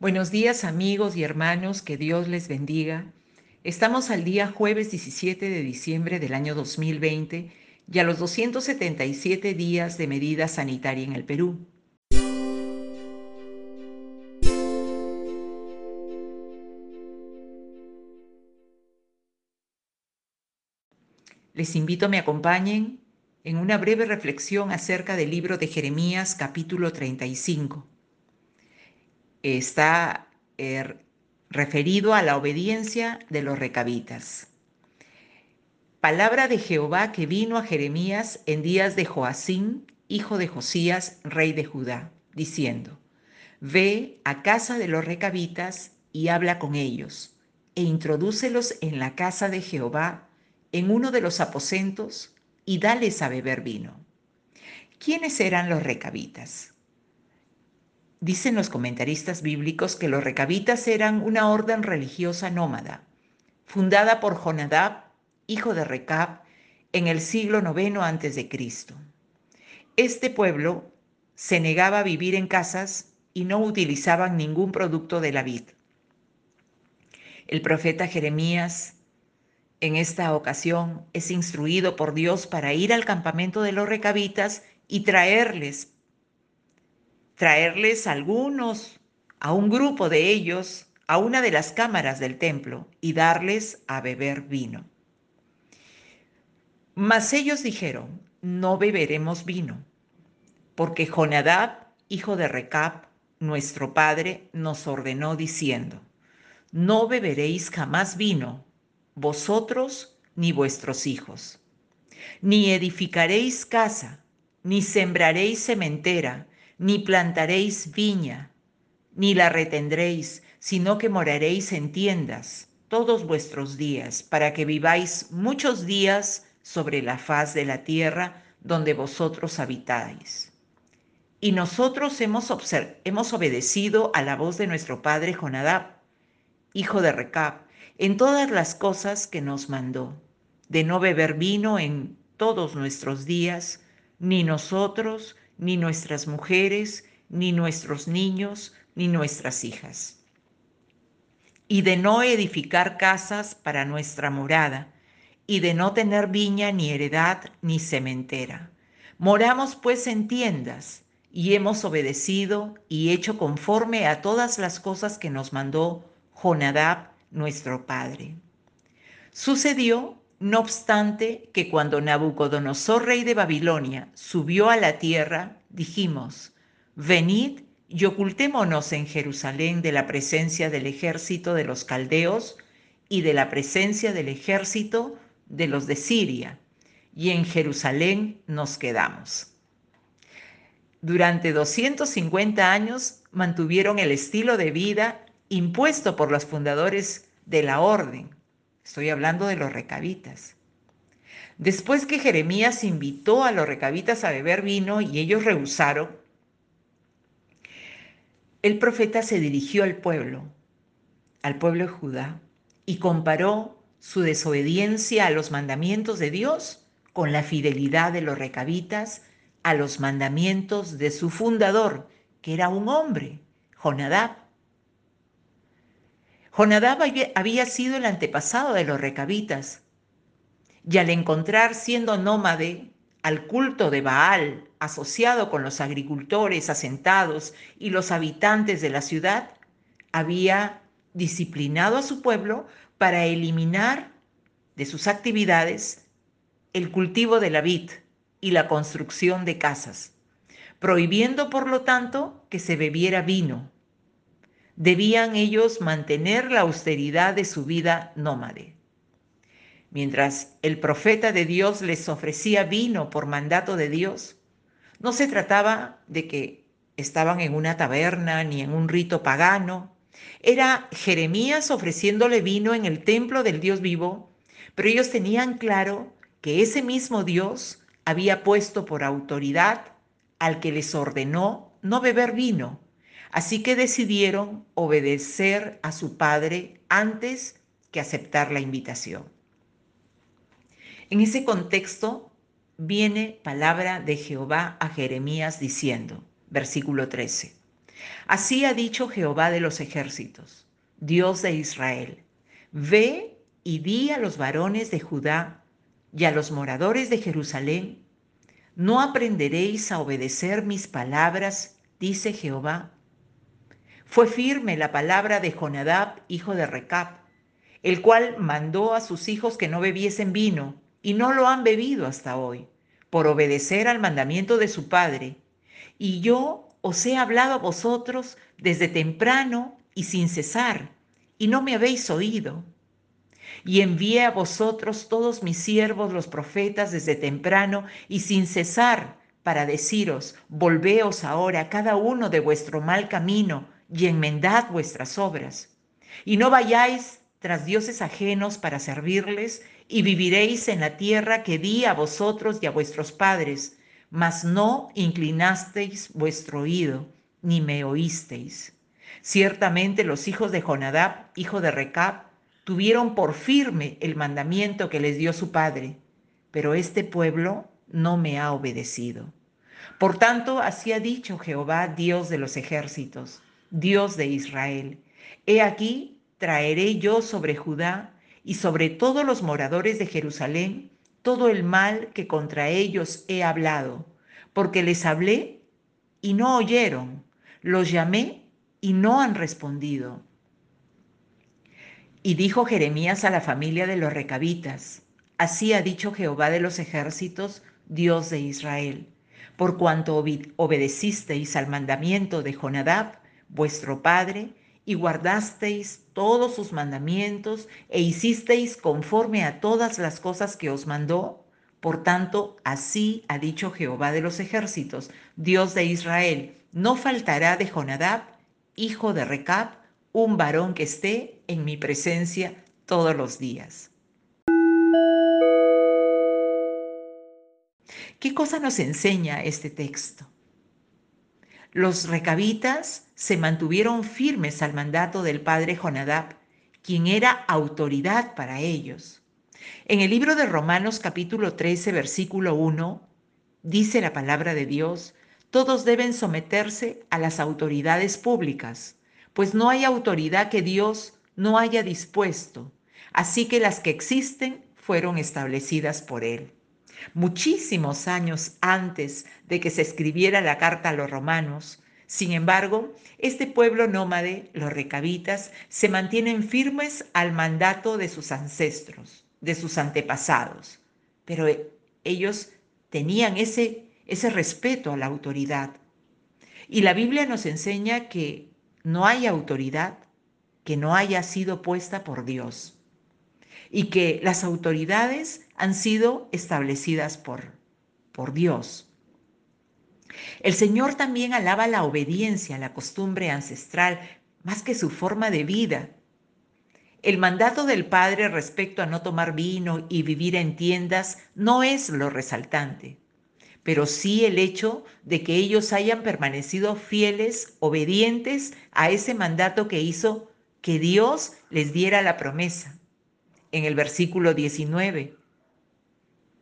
Buenos días amigos y hermanos, que Dios les bendiga. Estamos al día jueves 17 de diciembre del año 2020 y a los 277 días de medida sanitaria en el Perú. Les invito a me acompañen en una breve reflexión acerca del libro de Jeremías capítulo 35 está eh, referido a la obediencia de los recabitas. Palabra de Jehová que vino a Jeremías en días de Joacín, hijo de Josías, rey de Judá, diciendo, Ve a casa de los recabitas y habla con ellos, e introdúcelos en la casa de Jehová, en uno de los aposentos, y dales a beber vino. ¿Quiénes eran los recabitas? Dicen los comentaristas bíblicos que los recabitas eran una orden religiosa nómada, fundada por Jonadab, hijo de Recab, en el siglo IX a.C. Este pueblo se negaba a vivir en casas y no utilizaban ningún producto de la vid. El profeta Jeremías en esta ocasión es instruido por Dios para ir al campamento de los recabitas y traerles traerles algunos, a un grupo de ellos, a una de las cámaras del templo y darles a beber vino. Mas ellos dijeron, no beberemos vino, porque Jonadab, hijo de Recab, nuestro padre, nos ordenó diciendo, no beberéis jamás vino, vosotros ni vuestros hijos, ni edificaréis casa, ni sembraréis cementera, ni plantaréis viña, ni la retendréis, sino que moraréis en tiendas todos vuestros días, para que viváis muchos días sobre la faz de la tierra donde vosotros habitáis. Y nosotros hemos, hemos obedecido a la voz de nuestro padre Jonadab, hijo de Recab, en todas las cosas que nos mandó, de no beber vino en todos nuestros días, ni nosotros, ni nuestras mujeres, ni nuestros niños, ni nuestras hijas. Y de no edificar casas para nuestra morada, y de no tener viña, ni heredad, ni cementera. Moramos pues en tiendas, y hemos obedecido y hecho conforme a todas las cosas que nos mandó Jonadab, nuestro padre. Sucedió no obstante que cuando Nabucodonosor, rey de Babilonia, subió a la tierra, dijimos, venid y ocultémonos en Jerusalén de la presencia del ejército de los caldeos y de la presencia del ejército de los de Siria, y en Jerusalén nos quedamos. Durante 250 años mantuvieron el estilo de vida impuesto por los fundadores de la orden, Estoy hablando de los recabitas. Después que Jeremías invitó a los recabitas a beber vino y ellos rehusaron, el profeta se dirigió al pueblo, al pueblo de Judá, y comparó su desobediencia a los mandamientos de Dios con la fidelidad de los recabitas a los mandamientos de su fundador, que era un hombre, Jonadab. Jonadab había sido el antepasado de los recabitas, y al encontrar siendo nómade al culto de Baal asociado con los agricultores asentados y los habitantes de la ciudad, había disciplinado a su pueblo para eliminar de sus actividades el cultivo de la vid y la construcción de casas, prohibiendo por lo tanto que se bebiera vino debían ellos mantener la austeridad de su vida nómade. Mientras el profeta de Dios les ofrecía vino por mandato de Dios, no se trataba de que estaban en una taberna ni en un rito pagano. Era Jeremías ofreciéndole vino en el templo del Dios vivo, pero ellos tenían claro que ese mismo Dios había puesto por autoridad al que les ordenó no beber vino, Así que decidieron obedecer a su padre antes que aceptar la invitación. En ese contexto viene palabra de Jehová a Jeremías diciendo, versículo 13, Así ha dicho Jehová de los ejércitos, Dios de Israel. Ve y di a los varones de Judá y a los moradores de Jerusalén, ¿no aprenderéis a obedecer mis palabras? dice Jehová. Fue firme la palabra de Jonadab, hijo de Recab, el cual mandó a sus hijos que no bebiesen vino, y no lo han bebido hasta hoy, por obedecer al mandamiento de su padre. Y yo os he hablado a vosotros desde temprano y sin cesar, y no me habéis oído. Y envié a vosotros todos mis siervos los profetas desde temprano y sin cesar para deciros, volveos ahora cada uno de vuestro mal camino y enmendad vuestras obras. Y no vayáis tras dioses ajenos para servirles, y viviréis en la tierra que di a vosotros y a vuestros padres, mas no inclinasteis vuestro oído, ni me oísteis. Ciertamente los hijos de Jonadab, hijo de Recab, tuvieron por firme el mandamiento que les dio su padre, pero este pueblo no me ha obedecido. Por tanto, así ha dicho Jehová, Dios de los ejércitos, Dios de Israel. He aquí, traeré yo sobre Judá y sobre todos los moradores de Jerusalén todo el mal que contra ellos he hablado, porque les hablé y no oyeron, los llamé y no han respondido. Y dijo Jeremías a la familia de los recabitas, así ha dicho Jehová de los ejércitos, Dios de Israel, por cuanto obedecisteis al mandamiento de Jonadab, vuestro padre, y guardasteis todos sus mandamientos e hicisteis conforme a todas las cosas que os mandó, por tanto, así ha dicho Jehová de los ejércitos, Dios de Israel, no faltará de Jonadab, hijo de Recab, un varón que esté en mi presencia todos los días. ¿Qué cosa nos enseña este texto? Los recabitas se mantuvieron firmes al mandato del padre Jonadab, quien era autoridad para ellos. En el libro de Romanos capítulo 13, versículo 1, dice la palabra de Dios, todos deben someterse a las autoridades públicas pues no hay autoridad que Dios no haya dispuesto, así que las que existen fueron establecidas por Él. Muchísimos años antes de que se escribiera la carta a los romanos, sin embargo, este pueblo nómade, los recabitas, se mantienen firmes al mandato de sus ancestros, de sus antepasados, pero ellos tenían ese, ese respeto a la autoridad. Y la Biblia nos enseña que no hay autoridad que no haya sido puesta por Dios y que las autoridades han sido establecidas por, por Dios. El Señor también alaba la obediencia, la costumbre ancestral, más que su forma de vida. El mandato del Padre respecto a no tomar vino y vivir en tiendas no es lo resaltante pero sí el hecho de que ellos hayan permanecido fieles, obedientes a ese mandato que hizo que Dios les diera la promesa. En el versículo 19,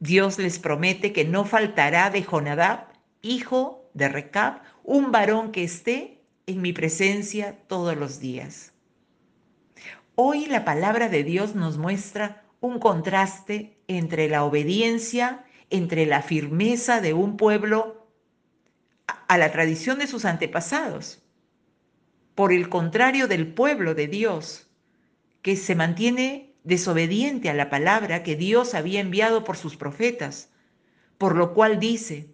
Dios les promete que no faltará de Jonadab, hijo de Recab, un varón que esté en mi presencia todos los días. Hoy la palabra de Dios nos muestra un contraste entre la obediencia entre la firmeza de un pueblo a la tradición de sus antepasados, por el contrario del pueblo de Dios, que se mantiene desobediente a la palabra que Dios había enviado por sus profetas, por lo cual dice,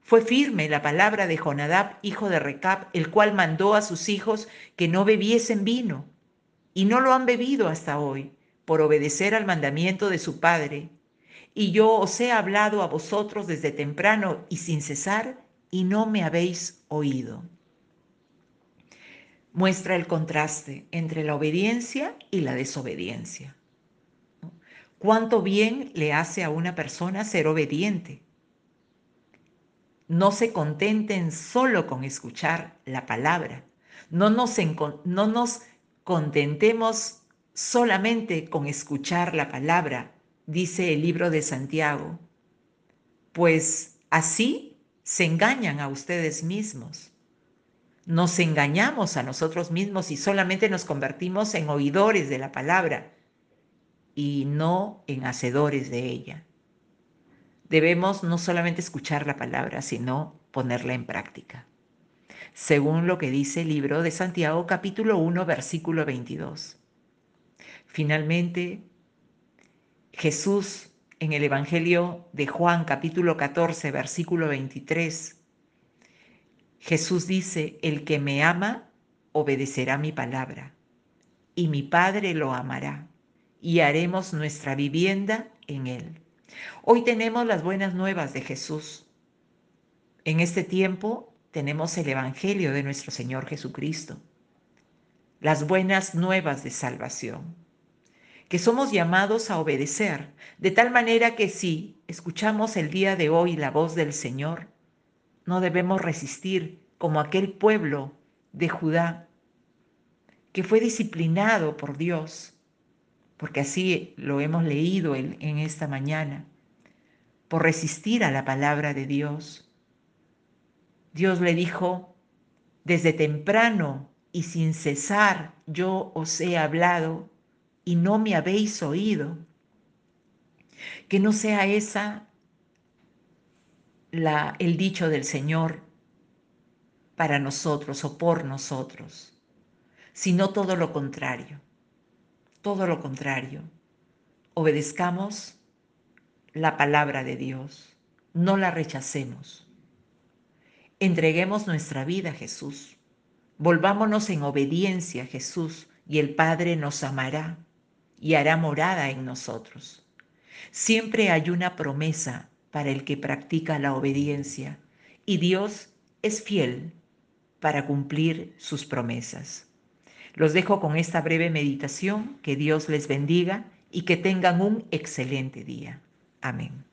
fue firme la palabra de Jonadab, hijo de Recab, el cual mandó a sus hijos que no bebiesen vino, y no lo han bebido hasta hoy, por obedecer al mandamiento de su padre, y yo os he hablado a vosotros desde temprano y sin cesar, y no me habéis oído. Muestra el contraste entre la obediencia y la desobediencia. ¿Cuánto bien le hace a una persona ser obediente? No se contenten solo con escuchar la palabra. No nos, no nos contentemos solamente con escuchar la palabra, dice el libro de Santiago, pues así se engañan a ustedes mismos. Nos engañamos a nosotros mismos y solamente nos convertimos en oidores de la palabra y no en hacedores de ella. Debemos no solamente escuchar la palabra, sino ponerla en práctica. Según lo que dice el libro de Santiago capítulo 1 versículo 22. Finalmente, Jesús en el Evangelio de Juan capítulo 14 versículo 23, Jesús dice, el que me ama obedecerá mi palabra, y mi Padre lo amará, y haremos nuestra vivienda en él. Hoy tenemos las buenas nuevas de Jesús. En este tiempo tenemos el Evangelio de nuestro Señor Jesucristo, las buenas nuevas de salvación que somos llamados a obedecer, de tal manera que si escuchamos el día de hoy la voz del Señor, no debemos resistir como aquel pueblo de Judá que fue disciplinado por Dios, porque así lo hemos leído en, esta mañana, por resistir a la palabra de Dios. Dios le dijo, desde temprano y sin cesar yo os he hablado y no me habéis oído. Que no sea esa el dicho del Señor para nosotros o por nosotros, sino todo lo contrario, todo lo contrario. Obedezcamos la palabra de Dios, no la rechacemos. Entreguemos nuestra vida a Jesús, volvámonos en obediencia a Jesús y el Padre nos amará y hará morada en nosotros. Siempre hay una promesa para el que practica la obediencia y Dios es fiel para cumplir sus promesas. Los dejo con esta breve meditación, que Dios les bendiga y que tengan un excelente día. Amén.